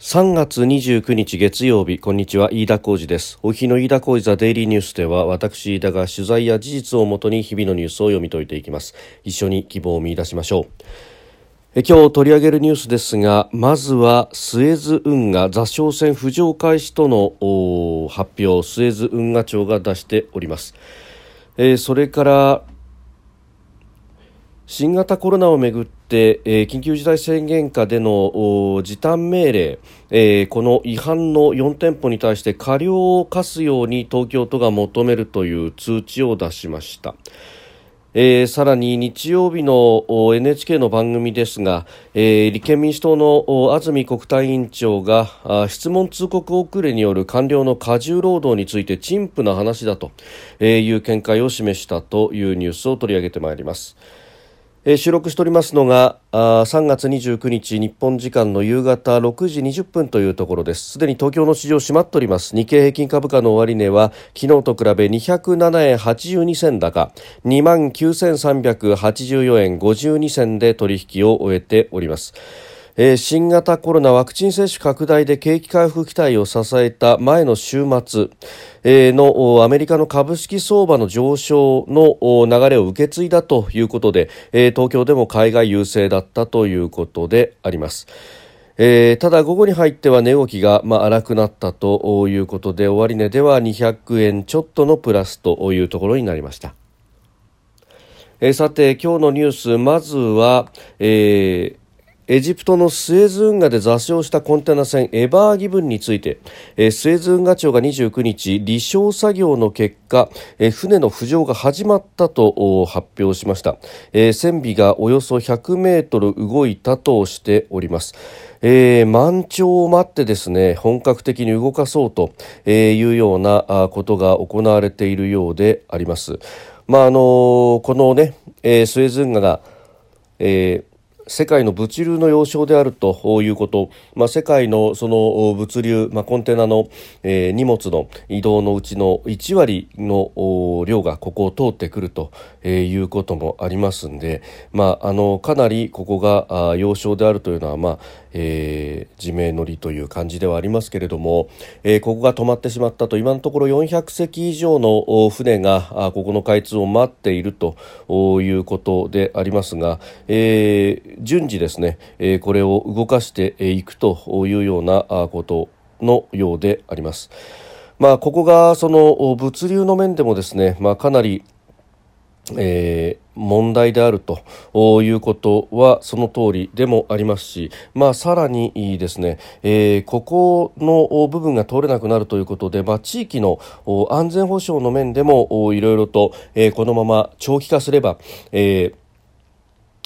3月29日月曜日こんにちは飯田浩二です。お日の飯田浩二ザデイリーニュースでは私飯田が取材や事実をもとに日々のニュースを読み解いていきます。一緒に希望を見出しましょう。え今日取り上げるニュースですがまずはスエズ運河座礁船浮上開始との発表スエズ運河庁が出しております、えー、それから新型コロナをめぐって、えー、緊急事態宣言下での時短命令、えー、この違反の4店舗に対して過料を課すように東京都が求めるという通知を出しました。えー、さらに日曜日の NHK の番組ですが、えー、立憲民主党の安住国対委員長が質問通告遅れによる官僚の過重労働について陳腐な話だという見解を示したというニュースを取り上げてまいります。えー、収録しておりますのがあ3月29日日本時間の夕方6時20分というところです。すでに東京の市場閉まっております。日経平均株価の終値は昨日と比べ207円82銭高2万9384円52銭で取引を終えております。え新型コロナワクチン接種拡大で景気回復期待を支えた前の週末、えのアメリカの株式相場の上昇の流れを受け継いだということで、え東京でも海外優勢だったということであります。えー、ただ午後に入っては値動きが、まあ、荒くなったということで終値では200円ちょっとのプラスというところになりました。えー、さて今日のニュースまずは、えーエジプトのスエズ運河で座礁したコンテナ船エバーギブンについて、スエズ運河庁が29日離礁作業の結果、船の浮上が始まったと発表しました、船尾がおよそ100メートル動いたとしておりますえー、満潮を待ってですね本格的に動かそうというようなことが行われているようであります。まああのこのね、え、スエズ運河が、えー世界の物流の要衝であるということ、まあ、世界のその物流、まあ、コンテナの、えー、荷物の移動のうちの1割の量がここを通ってくるとえいうこともありますんで、まあ、あのかなりここが要衝であるというのは、まあえー、自明のりという感じではありますけれども、えー、ここが止まってしまったと今のところ400隻以上の船がここの開通を待っているということでありますが、えー、順次ですね、え、これを動かしていくというようなことのようであります。まあ、ここがその物流の面でもですね、まあ、かなりえー、問題であるということはその通りでもありますし、まあ、さらにですね、えー、ここの部分が通れなくなるということで、まあ、地域の安全保障の面でもいろいろと、えー、このまま長期化すれば、え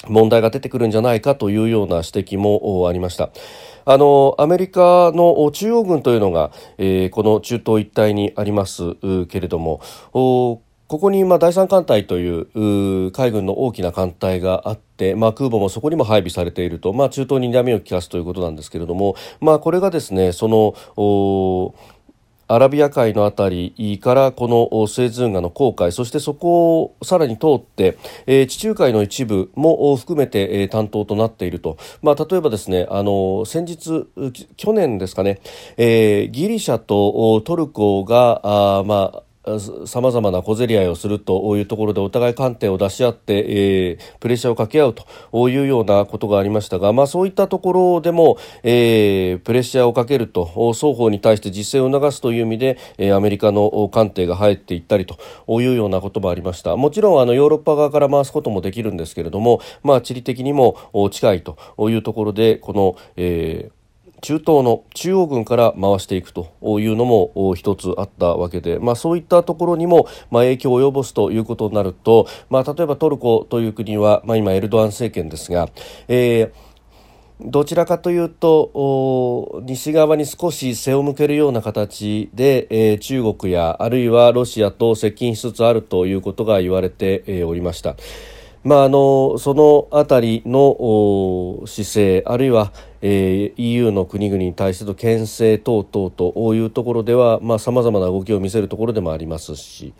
問題が出てくるんじゃないかというような指摘もありました。あのアメリカの中央軍というのが、えー、この中東一帯にありますけれどもここにまあ第三艦隊という海軍の大きな艦隊があって、まあ、空母もそこにも配備されていると、まあ、中東に波を利かすということなんですけれども、まあ、これがですねそのアラビア海のあたりからこのスエズ運河の航海そしてそこをさらに通って、えー、地中海の一部も含めて、えー、担当となっていると、まあ、例えばですねあの先日去年ですかね、えー、ギリシャとトルコがあ、まあさまざまな小競り合いをするというところでお互い観点を出し合って、えー、プレッシャーをかけ合うというようなことがありましたが、まあ、そういったところでも、えー、プレッシャーをかけると双方に対して実践を促すという意味で、えー、アメリカの艦艇が入っていったりというようなこともありました。もちろんあのヨーロッパ側から回すこともできるんですけれども、まあ、地理的にも近いというところでこの、えー中東の中央軍から回していくというのも一つあったわけで、まあ、そういったところにもまあ影響を及ぼすということになると、まあ、例えばトルコという国は、まあ、今エルドアン政権ですが、えーどちらかというと西側に少し背を向けるような形で、えー、中国やあるいはロシアと接近しつつあるということが言われて、えー、おりました。まあ、あのそのあたりの姿勢あるいは、えー、EU の国々に対しての牽制等々というところではさまざ、まな動きを見せるところでもありますし、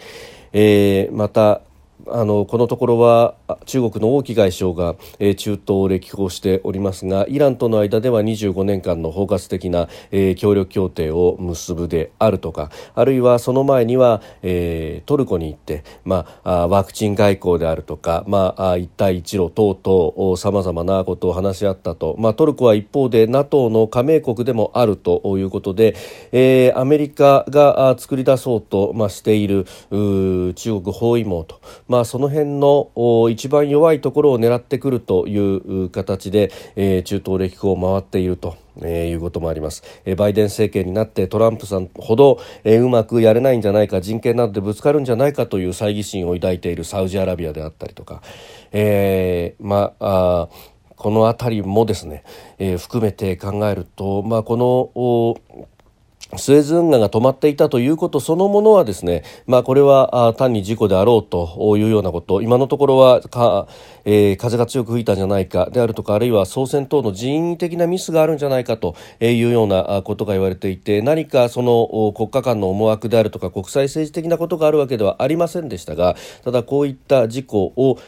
えー、またあのこのところは中国の王毅外相が、えー、中東を歴訪しておりますがイランとの間では25年間の包括的な、えー、協力協定を結ぶであるとかあるいはその前には、えー、トルコに行って、まあ、ワクチン外交であるとか、まあ、一帯一路等々さまざまなことを話し合ったと、まあ、トルコは一方で NATO の加盟国でもあるということで、えー、アメリカが作り出そうと、まあ、している中国包囲網と、まあ、その辺の一番弱いところを狙ってくるという形で、えー、中東歴訪を回っていると。えー、いうこともあります、えー、バイデン政権になってトランプさんほど、えー、うまくやれないんじゃないか人権などでぶつかるんじゃないかという猜疑心を抱いているサウジアラビアであったりとか、えー、まあこの辺りもですね、えー、含めて考えると、まあ、このスエズ運河が止まっていたということそのものはですね、まあ、これは単に事故であろうというようなこと。今のところはか、えー、風が強く吹いたんじゃないかであるとかあるいは操船等の人為的なミスがあるんじゃないかというようなことが言われていて何かその国家間の思惑であるとか国際政治的なことがあるわけではありませんでしたがただこういった事故を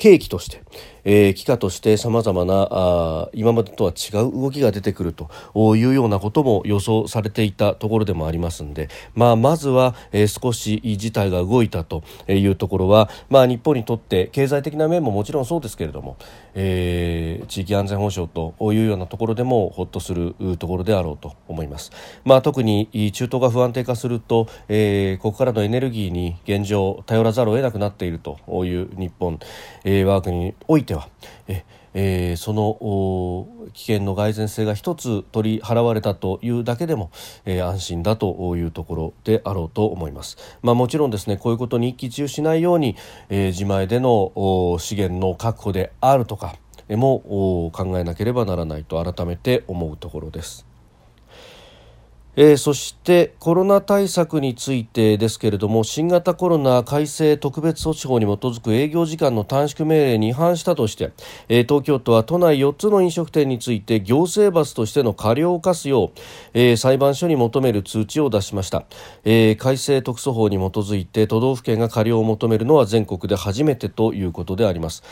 契機として、えー、機としてさまざまなあ今までとは違う動きが出てくるというようなことも予想されていたところでもありますので、まあ、まずは、えー、少し事態が動いたというところは、まあ、日本にとって経済的な面ももちろんそうですけれども、えー、地域安全保障というようなところでもほっとするところであろうと思います。まあ、特に中東が不安定化すると、えー、ここからのエネルギーに現状頼らざるを得なくなっているという日本、えー、我が国においてはええー、その危険の蓋然性が一つ取り払われたというだけでも、えー、安心だというところであろうと思います。まあ、もちろんですねこういうことに一喜一憂しないように、えー、自前での資源の確保であるとかも考えなければならないと改めて思うところです。えー、そしてコロナ対策についてですけれども新型コロナ改正特別措置法に基づく営業時間の短縮命令に違反したとして、えー、東京都は都内4つの飲食店について行政罰としての過料を課すよう、えー、裁判所に求める通知を出しました、え改正特措法に基づいて都道府県が過料を求めるのは全国で初めてということであります。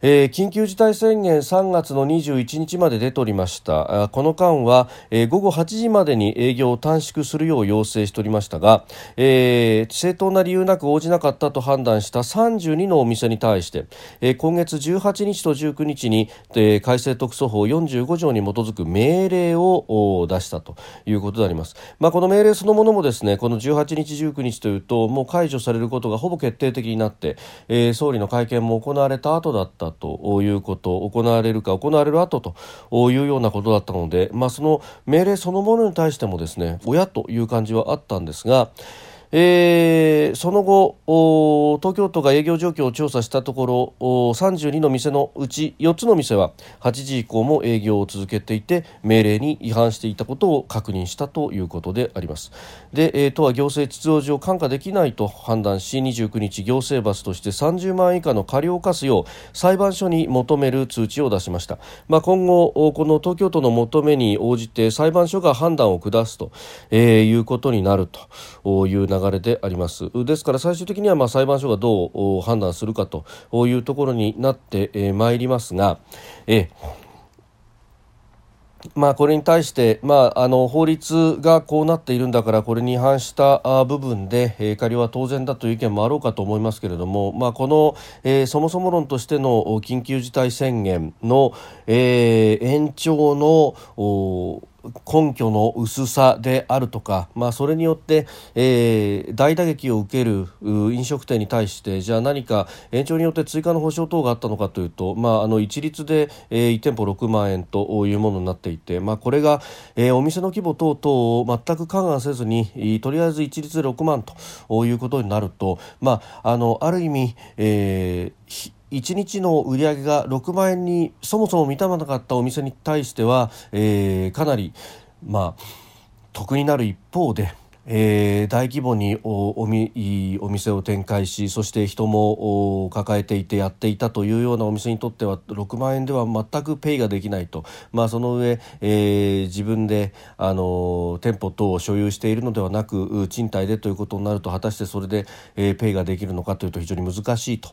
えー、緊急事態宣言3月の21日まで出ておりました。この間は、えー、午後8時までに営業を短縮するよう要請しておりましたが、えー、正当な理由なく応じなかったと判断した32のお店に対して、えー、今月18日と19日に、えー、改正特措法45条に基づく命令を出したということであります、まあ、この命令そのものもですねこの18日19日というともう解除されることがほぼ決定的になって、えー、総理の会見も行われた後だったということ行われるか行われる後というようなことだったので、まあ、その命令そのものに対してもですね親という感じはあったんですが、えー、その後東京都が営業状況を調査したところ32の店のうち4つの店は8時以降も営業を続けていて命令に違反していたことを確認したということであります。で、えー、都は行政秩序上看過できないと判断し29日行政罰として30万円以下の過料を課すよう裁判所に求める通知を出しました、まあ、今後この東京都の求めに応じて裁判所が判断を下すと、えー、いうことになるという流流れであります。ですから最終的にはまあ裁判所がどう判断するかというところになってまいりますが、えまあ、これに対して、まあ、あの法律がこうなっているんだからこれに違反した部分で、えー、過料は当然だという意見もあろうかと思いますけれども、まあ、この、えー、そもそも論としての緊急事態宣言の、えー、延長の根拠の薄さであるとか、まあ、それによって、えー、大打撃を受ける飲食店に対してじゃあ何か延長によって追加の保証等があったのかというと、まあ、あの一律で、えー、1店舗6万円というものになっていて、まあ、これが、えー、お店の規模等々を全く勘案せずにとりあえず一律で6万ということになると、まあ、あのある意味、えー1日の売り上げが6万円にそもそも満たなかったお店に対しては、えー、かなり、まあ、得になる一方で、えー、大規模におみお店を展開しそして人も抱えていてやっていたというようなお店にとっては6万円では全くペイができないと、まあ、その上、えー、自分であの店舗等を所有しているのではなく賃貸でということになると果たしてそれで、えー、ペイができるのかというと非常に難しいと。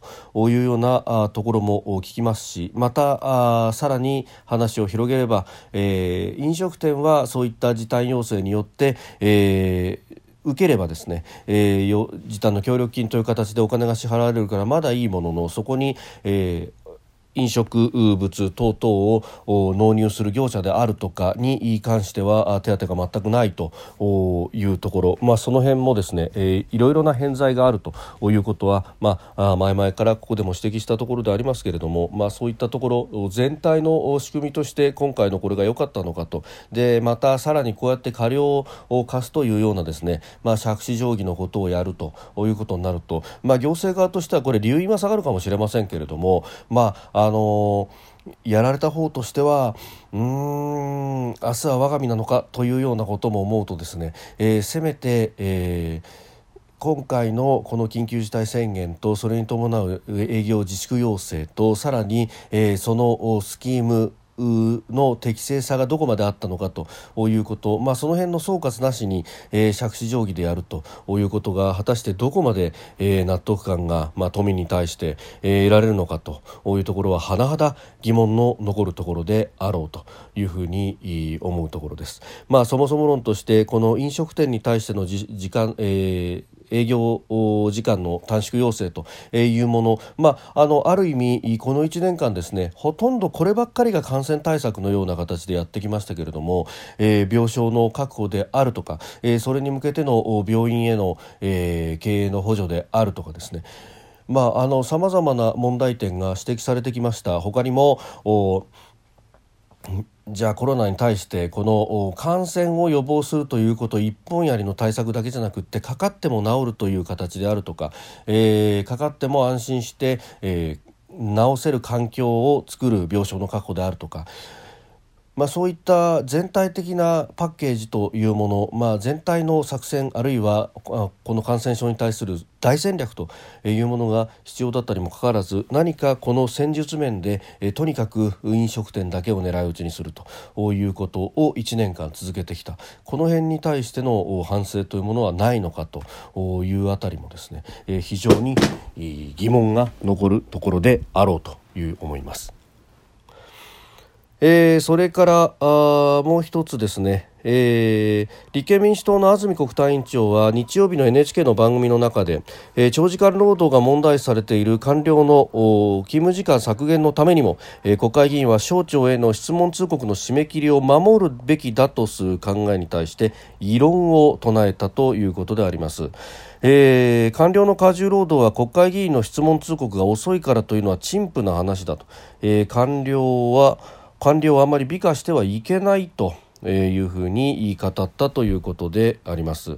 いうようなあところも聞きますし。またあさらに話を広げれば、えー、飲食店はそういった時短要請によって、えー受ければですね、えー、時短の協力金という形でお金が支払われるからまだいいもののそこに、えー飲食物等々を納入する業者であるとかに関しては手当が全くないというところ、まあ、その辺もですね、えー、いろいろな偏在があるということは、まあ、前々からここでも指摘したところでありますけれども、まあ、そういったところ全体の仕組みとして今回のこれが良かったのかと。でまたさらにこうやって過料を課すというようなですね、まあ、借子定規のことをやるということになると、まあ、行政側としてはこれ留飲は下がるかもしれませんけれども、まああのやられた方としてはうーん明日は我が身なのかというようなことも思うとですね、えー、せめて、えー今回のこの緊急事態宣言とそれに伴う営業自粛要請とさらに、え、そのスキームの適正さがどこまであったのかということ、まあ、その辺の総括なしに、えー、借子定規でやるということが果たしてどこまで、えー、納得感が、まあ、都民に対して、えー、得られるのかというところは甚だ疑問の残るところであろうというふうに思うところです。まあ、そもそも論としてこの飲食店に対しての時間、えー営業時間の短縮要請というもの、まあ、あのある意味、この1年間ですねほとんどこればっかりが感染対策のような形でやってきましたけれども、えー、病床の確保であるとか、えー、それに向けての病院への、えー、経営の補助であるとかですね。まあ、あの様々な問題点が指摘されてきました。他にもじゃあコロナに対してこの感染を予防するということ一本やりの対策だけじゃなくってかかっても治るという形であるとか、えー、かかっても安心して、えー、治せる環境を作る病床の確保であるとかまあ、そういった全体的なパッケージというもの、まあ、全体の作戦あるいはこの感染症に対する大戦略というものが必要だったにもかかわらず何かこの戦術面でとにかく飲食店だけを狙い撃ちにするということを1年間続けてきたこの辺に対しての反省というものはないのかというあたりもですね非常に疑問が残るところであろうという思います。えー、それからあもう一つですね、えー、立憲民主党の安住国対委員長は日曜日の NHK の番組の中で、えー、長時間労働が問題視されている官僚の勤務時間削減のためにも、えー、国会議員は省庁への質問通告の締め切りを守るべきだとする考えに対して異論を唱えたということであります。えー、官僚の過重労働は国会議員の質問通告が遅いからというのは陳腐な話だと、えー、官僚は官僚をあまり美化してはいけないというふうに言い語ったということであります。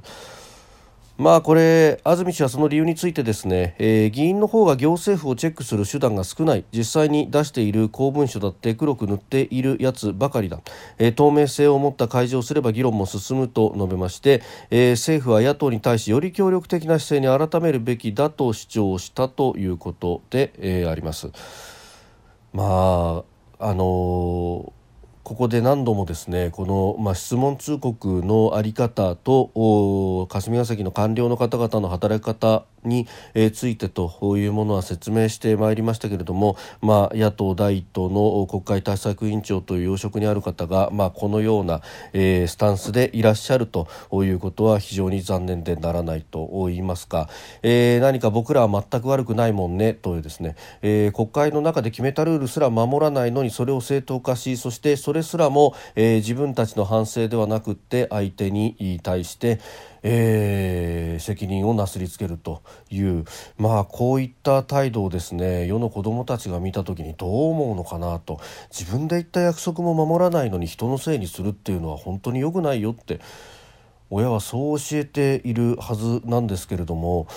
まあこれ安住氏はその理由についてですね、えー、議員の方が行政府をチェックする手段が少ない実際に出している公文書だって黒く塗っているやつばかりだ、えー、透明性を持った開示をすれば議論も進むと述べまして、えー、政府は野党に対しより協力的な姿勢に改めるべきだと主張したということで、え、あります。まああのここで何度もですねこの、まあ、質問通告の在り方と霞が関の官僚の方々の働き方についてというものは説明してまいりましたけれども、まあ、野党第一党の国会対策委員長という要職にある方が、まあ、このような、スタンスでいらっしゃるということは非常に残念でならないと言いますか、えー、何か僕らは全く悪くないもんねというですね、えー、国会の中で決めたルールすら守らないのにそれを正当化しそしてそれすらも、え、自分たちの反省ではなくって相手に対して、えー、責任をなすりつけるという、まあ、こういった態度をですね世の子どもたちが見た時にどう思うのかなと。自分で言った約束も守らないのに人のせいにするっていうのは本当に良くないよって親はそう教えているはずなんですけれども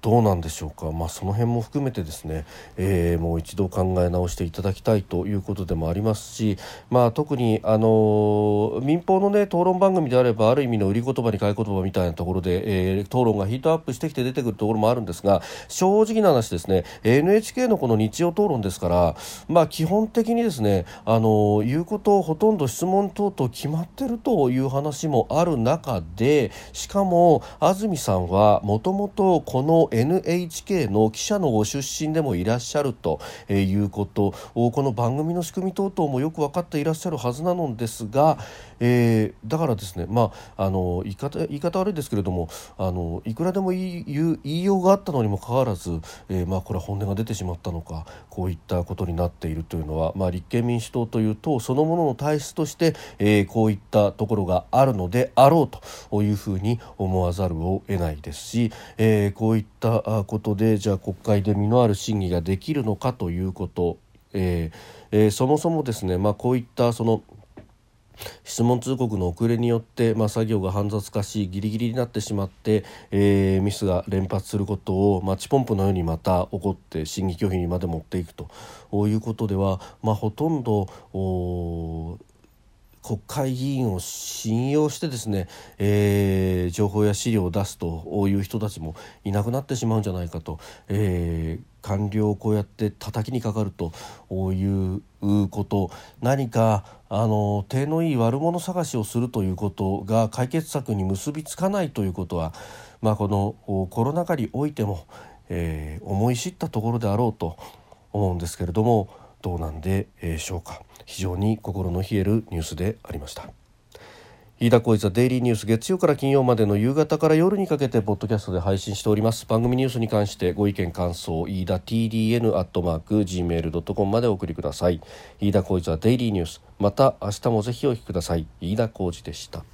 どうなんでしょうか、まあ、その辺も含めてですね、えー、もう一度考え直していただきたいということでもありますし、まあ、特に、あの民放の、ね、討論番組であればある意味の売り言葉に買い言葉みたいなところで、えー、討論がヒートアップしてきて出てくるところもあるんですが正直な話ですね NHK のこの日曜討論ですから、まあ、基本的にですね、あの言うことをほとんど質問等々決まっているという話もある中ででしかも安住さんはもともとこの NHK の記者のご出身でもいらっしゃるということこの番組の仕組み等々もよく分かっていらっしゃるはずなのですが、えー、だからですね、まあ、あの言い方言い方悪いですけれどもあのいくらでも言い言いようがあったのにもかかわらず、えー、まあ、これは本音が出てしまったのかこういったことになっているというのは、まあ、立憲民主党という党そのものの体質として、えー、こういったところがあるのであろうと。ういうふうに思わざるを得ないですし、えー、こういったことでじゃあ国会で実のある審議ができるのかということ、えーえー、そもそもですね、まあ、こういったその質問通告の遅れによって、まあ、作業が煩雑化しギリギリになってしまって、えー、ミスが連発することをマッチポンプのようにまた起こって審議拒否にまで持っていくということでは、まあ、ほとんど国会議員を信用してですね、えー、情報や資料を出すという人たちもいなくなってしまうんじゃないかと、えー、官僚をこうやって叩きにかかるということ何かあの手のいい悪者探しをするということが解決策に結びつかないということは、まあ、このコロナ禍においても、えー、思い知ったところであろうと思うんですけれどもどうなんでしょうか。非常に心の冷えるニュースでありました。飯田浩一はデイリーニュース月曜から金曜までの夕方から夜にかけてポッドキャストで配信しております。番組ニュースに関してご意見感想飯田 TDN アットマーク Gmail.com までお送りください。飯田浩一はデイリーニュース。また明日もぜひお聞きください。飯田浩二でした。